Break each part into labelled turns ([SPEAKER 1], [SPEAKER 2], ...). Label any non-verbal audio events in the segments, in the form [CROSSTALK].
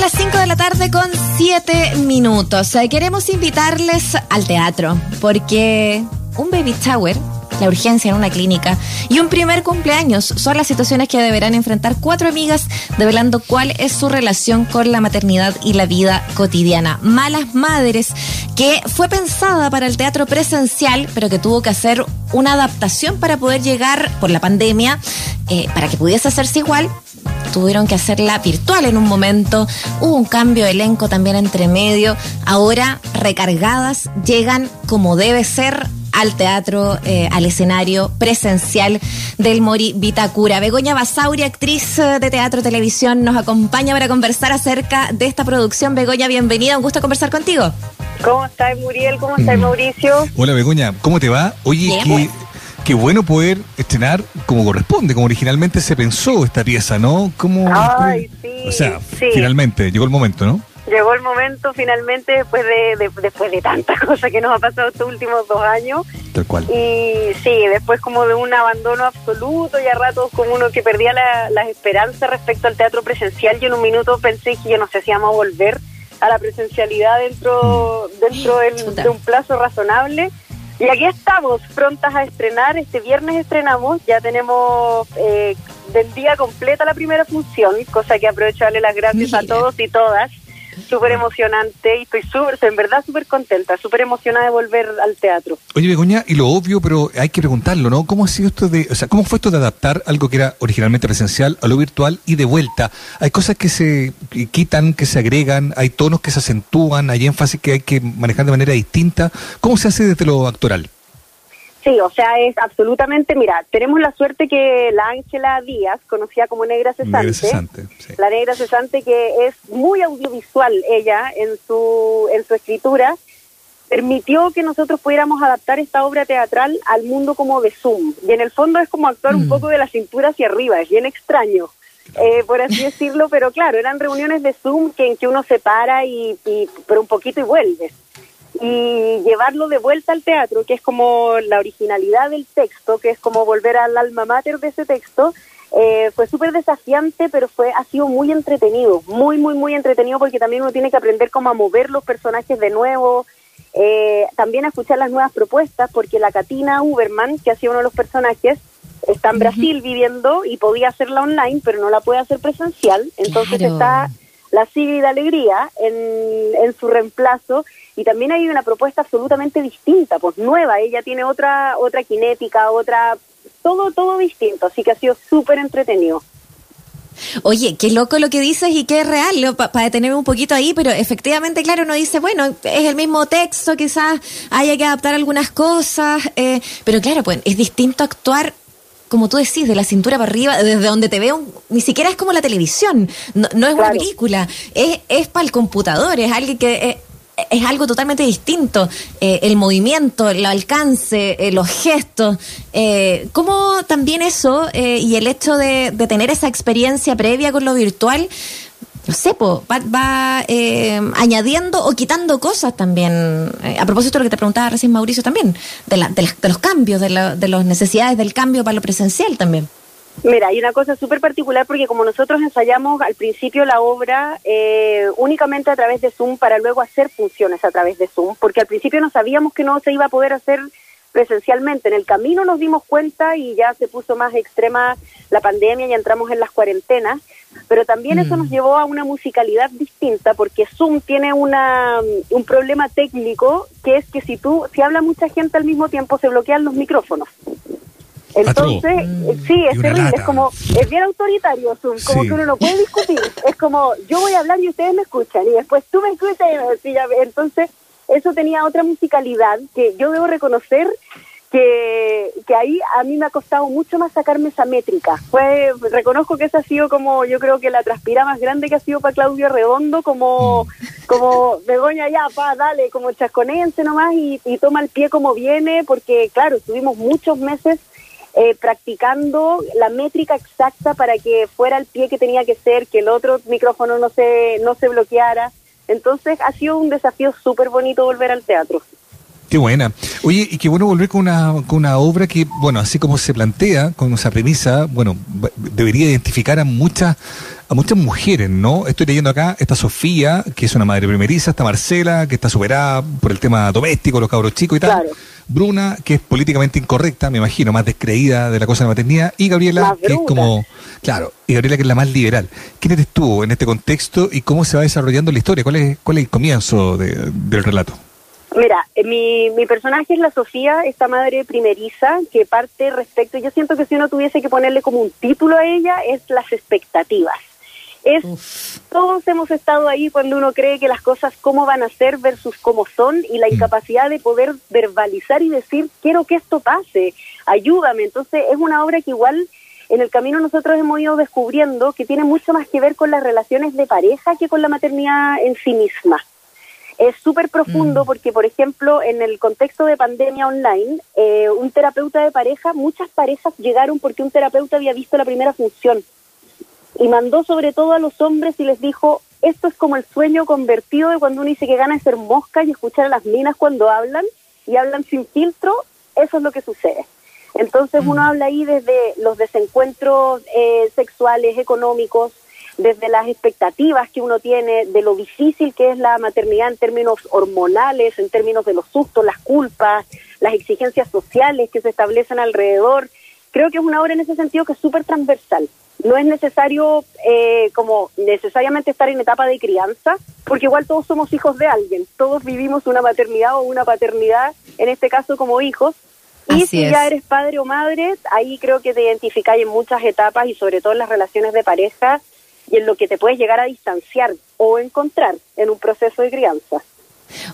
[SPEAKER 1] Las 5 de la tarde con 7 minutos. Eh, Queremos invitarles al teatro porque un baby shower, la urgencia en una clínica y un primer cumpleaños. Son las situaciones que deberán enfrentar cuatro amigas develando cuál es su relación con la maternidad y la vida cotidiana. Malas Madres, que fue pensada para el teatro presencial, pero que tuvo que hacer una adaptación para poder llegar por la pandemia, eh, para que pudiese hacerse igual tuvieron que hacerla virtual en un momento, hubo un cambio de elenco también entre medio, ahora recargadas llegan como debe ser al teatro, eh, al escenario presencial del Mori Vitacura. Begoña Basauri, actriz eh, de teatro televisión, nos acompaña para conversar acerca de esta producción. Begoña, bienvenida, un gusto conversar contigo.
[SPEAKER 2] ¿Cómo estás, Muriel? ¿Cómo estás,
[SPEAKER 3] Mm.
[SPEAKER 2] Hola,
[SPEAKER 3] Hola Begoña, ¿cómo te va? Oye,
[SPEAKER 1] Bien,
[SPEAKER 3] qué,
[SPEAKER 1] pues.
[SPEAKER 3] qué bueno poder estrenar como corresponde, como originalmente se pensó esta pieza, ¿no? ¿Cómo,
[SPEAKER 2] Ay,
[SPEAKER 3] cómo-
[SPEAKER 2] sí,
[SPEAKER 3] O sea,
[SPEAKER 2] sí.
[SPEAKER 3] finalmente, llegó el momento, ¿no?
[SPEAKER 2] Llegó el momento finalmente después de, de- después de tantas [LAUGHS] cosas que nos ha pasado estos últimos dos años
[SPEAKER 3] Tal cual.
[SPEAKER 2] y sí, después como de un abandono absoluto y a ratos como uno que perdía la- las esperanzas respecto al teatro presencial, yo en un minuto pensé que yo no sé si íbamos a volver a la presencialidad dentro, dentro del- de un plazo razonable. Y aquí estamos, prontas a estrenar. Este viernes estrenamos, ya tenemos eh, del día completa la primera función, cosa que aprovecho darle las gracias a todos y todas. Súper emocionante y estoy súper, en verdad súper contenta, súper emocionada de volver al teatro.
[SPEAKER 3] Oye Begoña, y lo obvio, pero hay que preguntarlo, ¿no? ¿Cómo ha sido esto de, o sea, cómo fue esto de adaptar algo que era originalmente presencial a lo virtual y de vuelta? Hay cosas que se quitan, que se agregan, hay tonos que se acentúan, hay énfasis que hay que manejar de manera distinta. ¿Cómo se hace desde lo actoral?
[SPEAKER 2] Sí, o sea, es absolutamente, mira, tenemos la suerte que la Ángela Díaz, conocida como Negra Cesante,
[SPEAKER 3] Negra Cesante, sí.
[SPEAKER 2] la Negra Cesante que es muy audiovisual ella en su, en su escritura, permitió que nosotros pudiéramos adaptar esta obra teatral al mundo como de Zoom. Y en el fondo es como actuar un
[SPEAKER 1] Mm.
[SPEAKER 2] poco de la cintura hacia arriba, es bien extraño. eh, por así decirlo, pero claro, eran reuniones de Zoom que, en que uno se para y, y pero un poquito y vuelves y llevarlo de vuelta al teatro, que es como la originalidad del texto, que es como volver al alma mater de ese texto, eh, fue súper desafiante, pero fue ha sido muy entretenido, muy, muy, muy entretenido, porque también uno tiene que aprender cómo a mover los personajes de nuevo, eh, también a escuchar las nuevas propuestas, porque la Katina Uberman, que ha sido uno de los personajes, está en Brasil viviendo y podía hacerla online, pero no la puede hacer presencial, entonces
[SPEAKER 1] Claro.
[SPEAKER 2] está la Sigrid Alegría en, en su reemplazo. Y también hay una propuesta absolutamente distinta, pues nueva, ella tiene otra otra cinética, otra todo todo distinto, así que ha sido súper entretenido.
[SPEAKER 1] Oye, qué loco lo que dices y qué real, para detenerme un poquito ahí, pero efectivamente, claro, uno dice, bueno, es el mismo texto, quizás haya que adaptar algunas cosas, eh, pero claro, pues es distinto actuar, como tú decís, de la cintura para arriba, desde donde te veo, ni siquiera es como la televisión, no, no es una película, es, es para el computador, es alguien que... eh, es algo totalmente distinto. Eh, el movimiento, el alcance, eh, los gestos. Eh, ¿Cómo también eso eh, y el hecho de, de tener esa experiencia previa con lo virtual, no sé, po, va, va, eh, añadiendo o quitando cosas también? Eh, a propósito de lo que te preguntaba recién Mauricio también, de, la- de, de los cambios, de, la- de las necesidades del cambio para lo presencial también.
[SPEAKER 2] Mira, hay una cosa súper particular porque como nosotros ensayamos al principio la obra eh, únicamente a través de Zoom para luego hacer funciones a través de Zoom, porque al principio no sabíamos que no se iba a poder hacer presencialmente. En el camino nos dimos cuenta y ya se puso más extrema la pandemia y entramos en las cuarentenas, pero también eso
[SPEAKER 1] Mm.
[SPEAKER 2] nos llevó a una musicalidad distinta porque Zoom tiene una, un problema técnico que es que si tú, si habla mucha gente al mismo tiempo se bloquean los micrófonos. Entonces,
[SPEAKER 1] Patrón.
[SPEAKER 2] eh, sí, es
[SPEAKER 3] Y
[SPEAKER 2] terrible, es como, es bien autoritario Zoom, como
[SPEAKER 3] Sí.
[SPEAKER 2] que uno no puede discutir, es como, yo voy a hablar y ustedes me escuchan, y después tú me escuchas y me sí, ya entonces eso tenía otra musicalidad que yo debo reconocer que, que ahí a mí me ha costado mucho más sacarme esa métrica. Fue, reconozco que esa ha sido como, yo creo que la transpira más grande que ha sido para Claudio Redondo, como, como Begoña ya, pa, dale, como chasconense nomás y, y toma el pie como viene, porque claro, estuvimos muchos meses eh, practicando la métrica exacta para que fuera el pie que tenía que ser, que el otro micrófono no se, no se bloqueara. Entonces ha sido un desafío súper bonito volver al teatro.
[SPEAKER 3] Qué buena. Oye, y qué bueno volver con una, con una obra que, bueno, así como se plantea, con esa premisa, bueno, debería identificar a muchas a muchas mujeres, ¿no? Estoy leyendo acá, está Sofía, que es una madre primeriza, está Marcela, que está superada por el tema doméstico, los cabros chicos y tal. Bruna, que es políticamente incorrecta, me imagino, más descreída de la cosa de la maternidad, y Gabriela, que es como, claro, y Gabriela que es la más liberal. ¿Quién eres tú en este contexto y cómo se va desarrollando la historia? ¿Cuál es, cuál es el comienzo del relato?
[SPEAKER 2] Mira, eh, mi, mi personaje es la Sofía, esta madre primeriza, que parte respecto, yo siento que si uno tuviese que ponerle como un título a ella, es las expectativas. Es, todos hemos estado ahí cuando uno cree que las cosas cómo van a ser versus cómo son y la mm. incapacidad de poder verbalizar y decir, quiero que esto pase, ayúdame. Entonces es una obra que igual en el camino nosotros hemos ido descubriendo que tiene mucho más que ver con las relaciones de pareja que con la maternidad en sí misma es súper profundo mm. porque, por ejemplo, en el contexto de pandemia online, eh, un terapeuta de pareja, muchas parejas llegaron porque un terapeuta había visto la primera función y mandó sobre todo a los hombres y les dijo, esto es como el sueño convertido de cuando uno dice que gana de ser mosca y escuchar a las minas cuando hablan y hablan sin filtro, eso es lo que sucede. Entonces uno mm. habla ahí desde los desencuentros eh, sexuales, económicos, desde las expectativas que uno tiene de lo difícil que es la maternidad en términos hormonales, en términos de los sustos, las culpas, las exigencias sociales que se establecen alrededor. Creo que es una obra en ese sentido que es súper transversal. No es necesario eh, como necesariamente estar en etapa de crianza, porque igual todos somos hijos de alguien, todos vivimos una maternidad o una paternidad, en este caso como hijos, y si ya eres padre o madre, ahí creo que te identificáis en muchas etapas y sobre todo en las relaciones de pareja, y en lo que te puedes llegar a distanciar o encontrar en un proceso de crianza.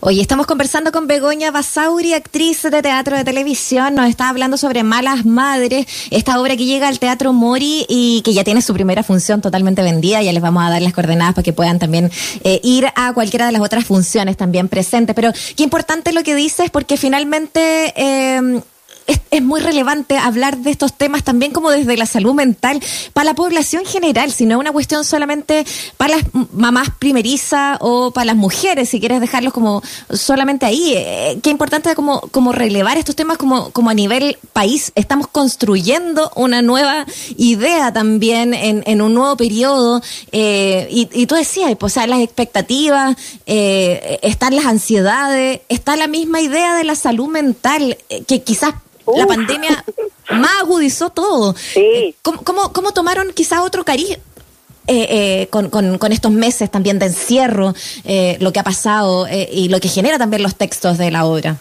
[SPEAKER 1] Hoy estamos conversando con Begoña Basauri, actriz de teatro de televisión. Nos está hablando sobre Malas Madres, esta obra que llega al Teatro Mori y que ya tiene su primera función totalmente vendida. Ya les vamos a dar las coordenadas para que puedan también eh, ir a cualquiera de las otras funciones también presentes. Pero qué importante lo que dices, porque finalmente eh, es, muy relevante hablar de estos temas también como desde la salud mental para la población general, si no es una cuestión solamente para las mamás primerizas o para las mujeres, si quieres dejarlos como solamente ahí. Eh, qué importante como, como relevar estos temas como, como a nivel país. Estamos construyendo una nueva idea también en, en un nuevo periodo. Eh, y, y, tú decías, pues, o las expectativas, eh, están las ansiedades, está la misma idea de la salud mental, que quizás la pandemia más agudizó todo.
[SPEAKER 2] Sí.
[SPEAKER 1] ¿Cómo, cómo, tomaron quizá otro cariño? Eh, eh, con, con, estos meses también de encierro, eh, lo que ha pasado y lo que genera también los textos de la obra.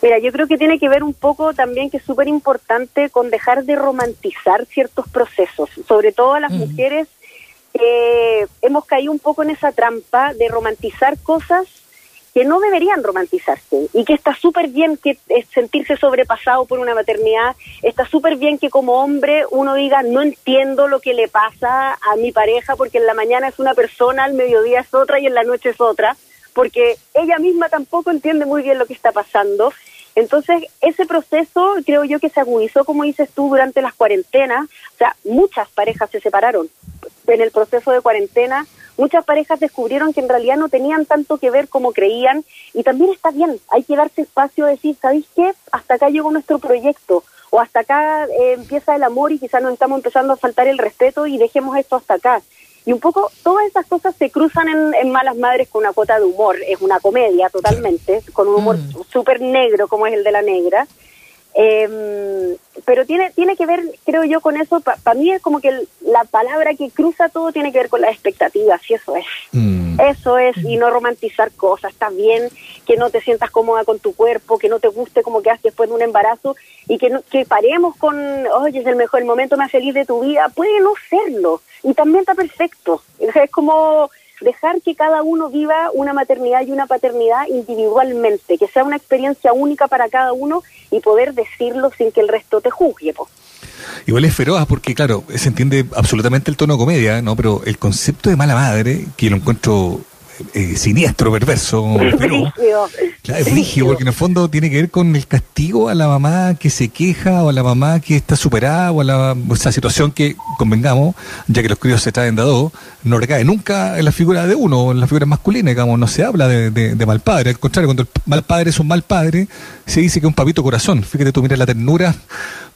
[SPEAKER 2] Mira, yo creo que tiene que ver un poco también que es súper importante con dejar de romantizar ciertos procesos, sobre todo a las mm. mujeres. hemos caído un poco en esa trampa de romantizar cosas que no deberían romantizarse y que está súper bien que sentirse sobrepasado por una maternidad, está súper bien que como hombre uno diga no entiendo lo que le pasa a mi pareja porque en la mañana es una persona, al mediodía es otra y en la noche es otra, porque ella misma tampoco entiende muy bien lo que está pasando. Entonces, ese proceso creo yo que se agudizó, como dices tú, durante las cuarentenas. O sea, muchas parejas se separaron en el proceso de cuarentena muchas parejas descubrieron que en realidad no tenían tanto que ver como creían y también está bien, hay que darse espacio a decir, ¿sabéis qué? Hasta acá llegó nuestro proyecto o hasta acá eh, empieza el amor y quizás nos estamos empezando a faltar el respeto y dejemos esto hasta acá. Y un poco todas esas cosas se cruzan en, Malas Madres con una cuota de humor, es una comedia totalmente, con un humor mm. súper negro como es el de la negra. Eh, pero tiene, tiene que ver, creo yo, con eso. Para mí es como que la palabra que cruza todo tiene que ver con las expectativas, y eso es. Mm. Eso es, y no romantizar cosas. Está bien que no te sientas cómoda con tu cuerpo, que no te guste como quedas después de un embarazo, y que, que paremos con, oye, es el mejor momento más feliz de tu vida. Puede no serlo, y también está perfecto. Es como dejar que cada uno viva una maternidad y una paternidad individualmente, que sea una experiencia única para cada uno y poder decirlo sin que el resto te juzgue.
[SPEAKER 3] Igual es feroz porque, claro, se entiende absolutamente el tono de comedia, ¿no? Pero el concepto de mala madre, que lo encuentro eh, siniestro, perverso, pero, [LAUGHS] Claro, es rígido, porque en el fondo tiene que ver con el castigo a la mamá que se queja o a la mamá que está superada o a la esa situación que, convengamos, ya que los críos se traen de a dos, no recae nunca en la figura de uno, en la figura masculina, digamos, no se habla de, de, mal padre. Al contrario, cuando el mal padre es un mal padre, se dice que es un papito corazón. Fíjate tú, mira la ternura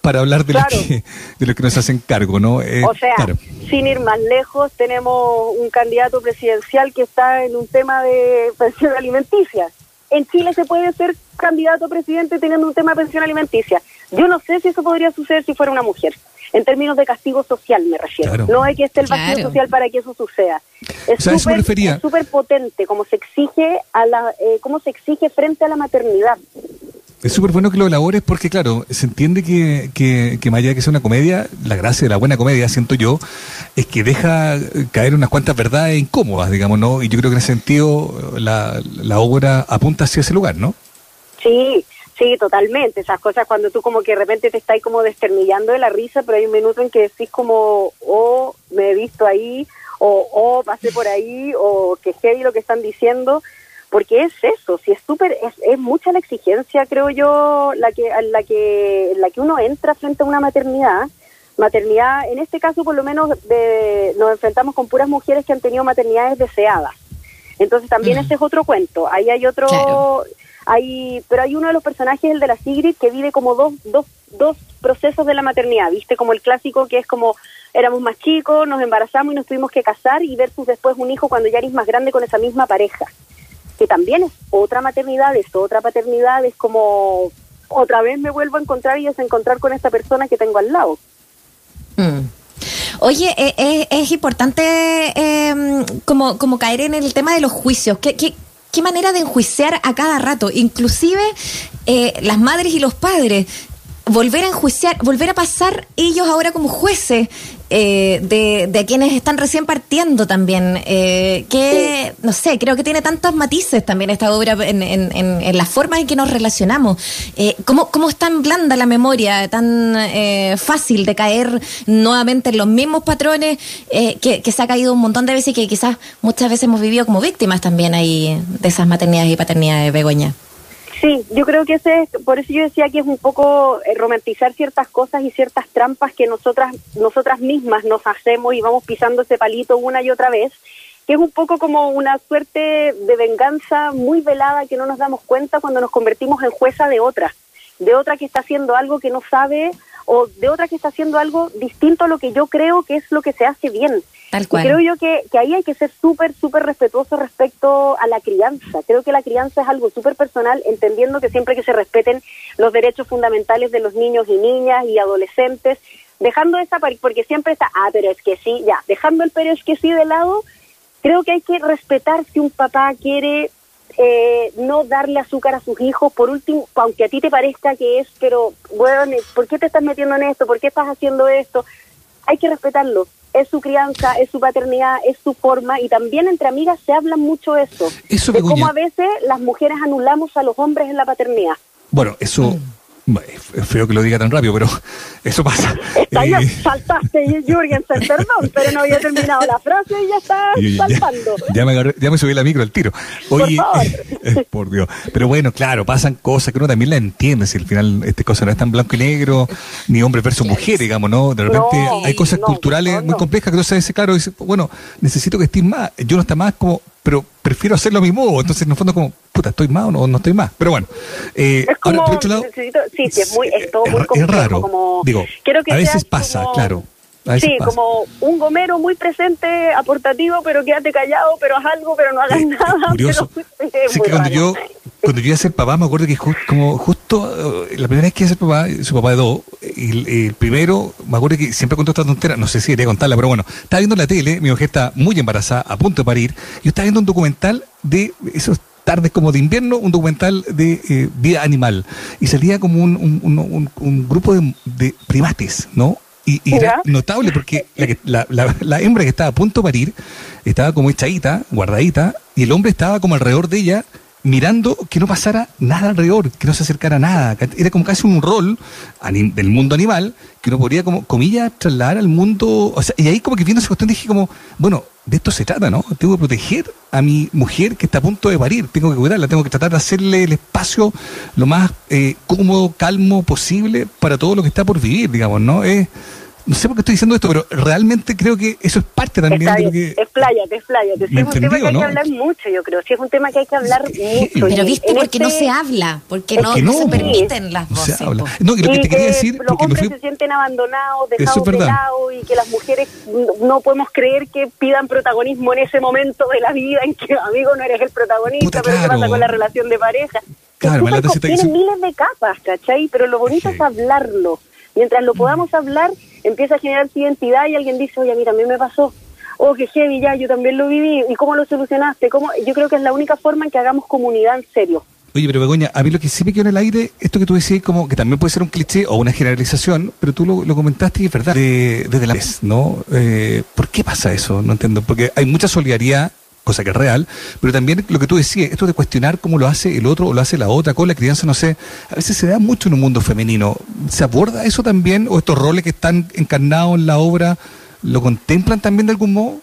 [SPEAKER 3] para hablar de, lo, que, de lo que nos hacen cargo, ¿no?
[SPEAKER 2] Eh, o sea, sin ir más lejos, tenemos un candidato presidencial que está en un tema de pensión alimenticia en Chile se puede ser candidato a presidente teniendo un tema de pensión alimenticia. Yo no sé si eso podría suceder si fuera una mujer. En términos de castigo social me refiero. No hay que esté el vacío social para que eso suceda. Es súper potente como se exige a la, eh, cómo se exige frente a la maternidad.
[SPEAKER 3] Es súper bueno que lo elabores porque, claro, se entiende que, que, que más allá de que sea una comedia, la gracia de la buena comedia, siento yo, es que deja caer unas cuantas verdades incómodas, digamos, ¿no? Y yo creo que en ese sentido la, la obra apunta hacia ese lugar, ¿no?
[SPEAKER 2] Sí, sí, totalmente. Esas cosas cuando tú como que de repente te estás como desternillando de la risa, pero hay un minuto en que decís como, oh, me he visto ahí, o oh, pasé por ahí, o que heavy lo que están diciendo porque es eso, si es súper, es, es, mucha la exigencia, creo yo, la que, la que, la que uno entra frente a una maternidad. Maternidad, en este caso por lo menos de, nos enfrentamos con puras mujeres que han tenido maternidades deseadas. Entonces también ese es otro cuento. Ahí hay otro, hay, pero hay uno de los personajes, el de la Sigrid, que vive como dos, dos, dos procesos de la maternidad, ¿viste? Como el clásico que es como éramos más chicos, nos embarazamos y nos tuvimos que casar y versus después un hijo cuando ya eres más grande con esa misma pareja que también es otra maternidad, es otra paternidad, es como otra vez me vuelvo a encontrar y desencontrar con esta persona que tengo al lado.
[SPEAKER 1] Mm. Oye, eh, eh, es importante em, como, como caer en el tema de los juicios. ¿Qué, qué, qué manera de enjuiciar a cada rato? Inclusive eh, las madres y los padres volver a enjuiciar, volver a pasar ellos ahora como jueces eh, de, de, quienes están recién partiendo también. Eh, que, no sé, creo que tiene tantos matices también esta obra en, en, en, la forma en que nos relacionamos. Eh, ¿cómo, ¿Cómo es tan blanda la memoria, tan eh, fácil de caer nuevamente en los mismos patrones que, que, se ha caído un montón de veces y que quizás muchas veces hemos vivido como víctimas también ahí de esas maternidades y paternidades, Begoña?
[SPEAKER 2] Sí, yo creo que ese es, por eso yo decía que es un poco eh, romantizar ciertas cosas y ciertas trampas que nosotras, nosotras mismas nos hacemos y vamos pisando ese palito una y otra vez, que es un poco como una suerte de venganza muy velada que no nos damos cuenta cuando nos convertimos en jueza de otra, de otra que está haciendo algo que no sabe o de otra que está haciendo algo distinto a lo que yo creo que es lo que se hace bien.
[SPEAKER 1] Tal cual.
[SPEAKER 2] Y creo yo que, que ahí hay que ser súper, súper respetuoso respecto a la crianza. Creo que la crianza es algo súper personal, entendiendo que siempre que se respeten los derechos fundamentales de los niños y niñas y adolescentes, dejando esa, porque siempre está, ah, pero es que sí, ya, dejando el pero es que sí de lado, creo que hay que respetar si un papá quiere eh, no darle azúcar a sus hijos, por último, aunque a ti te parezca que es, pero bueno, ¿por qué te estás metiendo en esto? ¿Por qué estás haciendo esto? Hay que respetarlo. Es su crianza, es su paternidad, es su forma y también entre amigas se habla mucho eso.
[SPEAKER 3] eso
[SPEAKER 2] de cómo a veces las mujeres anulamos a los hombres en la paternidad.
[SPEAKER 3] Bueno, eso... Es feo que lo diga tan rápido, pero [LAUGHS] eso pasa.
[SPEAKER 2] Está ya, eh, saltaste, Jürgensen, perdón, pero no había terminado la frase y ya está saltando.
[SPEAKER 3] Ya, me ya me subí la micro al tiro. Oye, por, [LAUGHS] por, Dios. Pero bueno, claro, pasan cosas que uno también la entiende. Si al final este cosa no es tan blanco y negro, ni hombre versus mujer, digamos, ¿no? De repente hay cosas culturales muy complejas que sabes, claro, dice, bueno, necesito que estés más. Yo no está más como pero prefiero hacerlo a mi modo. Entonces, en el fondo, como, puta, ¿estoy más o no, no estoy más? Pero bueno.
[SPEAKER 2] Eh, es como, ahora, lado, sí, sí, es, muy, es todo muy complejo.
[SPEAKER 3] Es raro. Como, Digo, a veces pasa, claro.
[SPEAKER 2] Sí, como un gomero muy presente, aportativo, pero quédate callado, pero haz algo, pero no hagas [LAUGHS] nada.
[SPEAKER 3] Curioso. [LAUGHS] sí, que cuando yo, cuando yo iba a ser papá, me acuerdo que como justo eh, la primera vez que iba a ser papá, su papá de dos, y el, primero, me acuerdo que siempre contó esta tontera, no sé si quería contarla, pero bueno, estaba viendo la tele, mi mujer está muy embarazada, a punto de parir, y yo estaba viendo un documental de esos tardes como de invierno, un documental de eh, vida animal, y salía como un, un, un, grupo de, de primates, ¿no? Y, era notable porque la, la, la, hembra que estaba a punto de parir estaba como echadita, guardadita, y el hombre estaba como alrededor de ella mirando que no pasara nada alrededor, que no se acercara nada. Era como casi un rol del mundo animal que uno podría, como, comillas, trasladar al mundo. Y ahí como que viendo esa cuestión dije como, bueno, de esto se trata, ¿no? Tengo que proteger a mi mujer que está a punto de parir, tengo que cuidarla, tengo que tratar de hacerle el espacio lo más eh, cómodo, calmo posible para todo lo que está por vivir, digamos, ¿no? Es no sé por qué estoy diciendo esto, pero realmente creo que eso es parte también
[SPEAKER 2] de
[SPEAKER 3] lo que...
[SPEAKER 2] Expláyate, expláyate. es un tema que hay que hablar mucho, yo creo. Sí, es un tema que hay que hablar mucho.
[SPEAKER 1] Pero viste, porque no este se habla, porque no, se permiten las voces. Se habla.
[SPEAKER 3] No, y lo que te quería decir...
[SPEAKER 2] Los hombres se sienten abandonados, dejados de lado, y que las mujeres no podemos creer que pidan protagonismo en ese momento de la vida en que, amigo, no eres el protagonista, pero ¿qué pasa con la relación de pareja? Claro, me Tienen miles de capas, ¿cachai? Pero lo bonito es hablarlo. Mientras lo podamos hablar empieza a generarse identidad y alguien dice, oye, a mí también me pasó. Oh, qué heavy, ya, yo también lo viví. ¿Y cómo lo solucionaste? ¿Cómo? Yo creo que es la única forma en que hagamos comunidad en serio.
[SPEAKER 3] Oye, pero Begoña, a mí lo que sí me quedó en el aire, esto que tú decías, como que también puede ser un cliché o una generalización, pero tú lo, comentaste y es verdad, desde la vez, ¿no? Eh, ¿Por qué pasa eso? No entiendo, porque hay mucha solidaridad cosa que es real, pero también lo que tú decías, esto de cuestionar cómo lo hace el otro o lo hace la otra, con la crianza, no sé, a veces se da mucho en un mundo femenino. ¿Se aborda eso también? ¿O estos roles que están encarnados en la obra lo contemplan también de algún modo?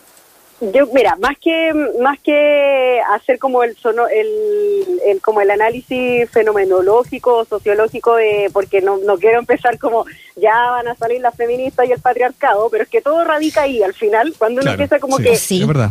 [SPEAKER 2] Yo, mira, más que más que hacer como el, sono, el, como el análisis fenomenológico, sociológico, de, porque no, no quiero empezar como ya van a salir las feministas y el patriarcado, pero es que todo radica ahí al final, cuando uno empieza como que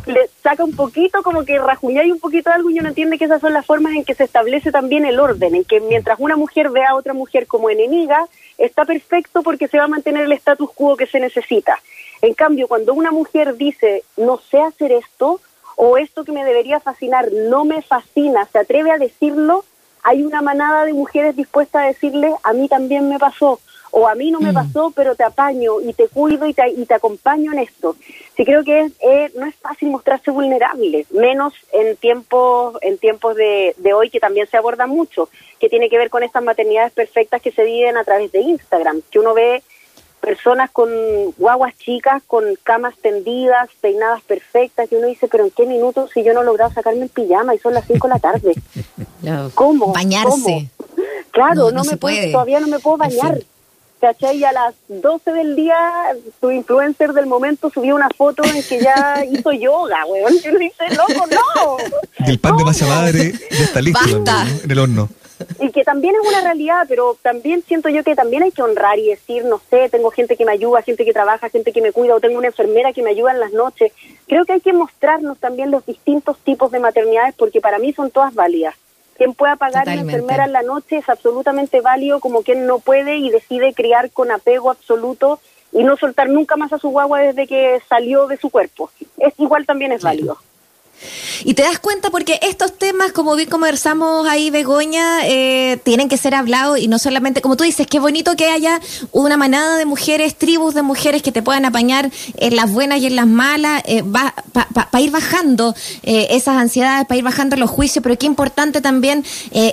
[SPEAKER 2] le saca un poquito, como que y un poquito de algo y uno entiende que esas son las formas en que se establece también el orden, en que mientras una mujer ve a otra mujer como enemiga, está perfecto porque se va a mantener el status quo que se necesita. En cambio, cuando una mujer dice, no sé hacer esto, o esto que me debería fascinar no me fascina, se atreve a decirlo, hay una manada de mujeres dispuestas a decirle, a mí también me pasó, o a mí no me mm. pasó, pero te apaño y te cuido y te, y te acompaño en esto. Sí creo que es, no es fácil mostrarse vulnerable, menos en tiempos, en tiempos de, de hoy que también se aborda mucho, que tiene que ver con estas maternidades perfectas que se viven a través de Instagram, que uno ve personas con guaguas chicas, con camas tendidas, peinadas perfectas, y uno dice, pero ¿en qué minutos si yo no he logrado sacarme el pijama y son las 5 de la tarde? [LAUGHS] ¿Cómo?
[SPEAKER 1] Bañarse.
[SPEAKER 2] Claro, no, me puede. todavía no me puedo bañar. ¿Cachai? Y a las 12 del día, tu influencer del momento subió una foto en que ya [LAUGHS] hizo yoga, weón. Y uno dice, loco, no.
[SPEAKER 3] el pan de masa madre ya está listo en el horno
[SPEAKER 2] y también es una realidad, pero también siento yo que también hay que honrar y decir, no sé, tengo gente que me ayuda, gente que trabaja, gente que me cuida, o tengo una enfermera que me ayuda en las noches. Creo que hay que mostrarnos también los distintos tipos de maternidades porque para mí son todas válidas. Quien pueda pagar una enfermera en la noche es absolutamente válido como quien no puede y decide criar con apego absoluto y no soltar nunca más a su guagua desde que salió de su cuerpo. Es igual también es válido.
[SPEAKER 1] Y te das cuenta porque estos temas, como bien conversamos ahí, Begoña, eh, tienen que ser hablados y no solamente, como tú dices, qué bonito que haya una manada de mujeres, tribus de mujeres que te puedan apañar en las buenas y en las malas, eh, para ir bajando eh, esas ansiedades, para ir bajando los juicios, pero qué importante también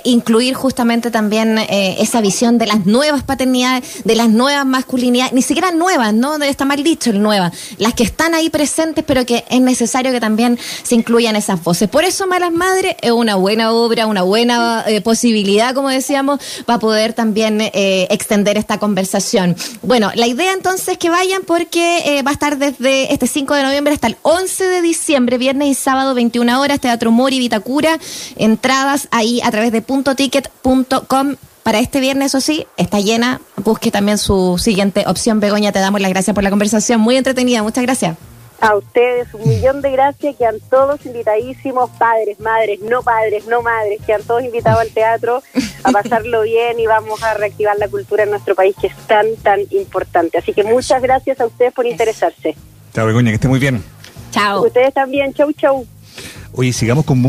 [SPEAKER 1] incluir justamente también esa visión de las nuevas paternidades, de las nuevas masculinidades, ni siquiera nuevas, ¿no? Está mal dicho el nueva, las que están ahí presentes, pero que es necesario que también se incluyan incluyan esas voces. Por eso Malas Madres es una buena obra, una buena eh, posibilidad, como decíamos, para poder también eh, extender esta conversación. Bueno, la idea entonces es que vayan porque eh, va a estar desde este 5 de noviembre hasta el 11 de diciembre, viernes y sábado, 21 horas, Teatro Mori Vitacura. Entradas ahí a través de puntoticket.com para este viernes, eso sí, está llena. Busque también su siguiente opción. Begoña, te damos las gracias por la conversación. Muy entretenida. Muchas gracias.
[SPEAKER 2] A ustedes un millón de gracias, que han todos invitadísimos, padres, madres, no padres, no madres, que han todos invitado al teatro a pasarlo bien y vamos a reactivar la cultura en nuestro país que es tan, tan importante. Así que muchas gracias a ustedes por interesarse.
[SPEAKER 3] Chao, Begoña, que esté muy bien.
[SPEAKER 1] Chao.
[SPEAKER 2] Ustedes también, chau, chau.
[SPEAKER 3] Oye, sigamos con música.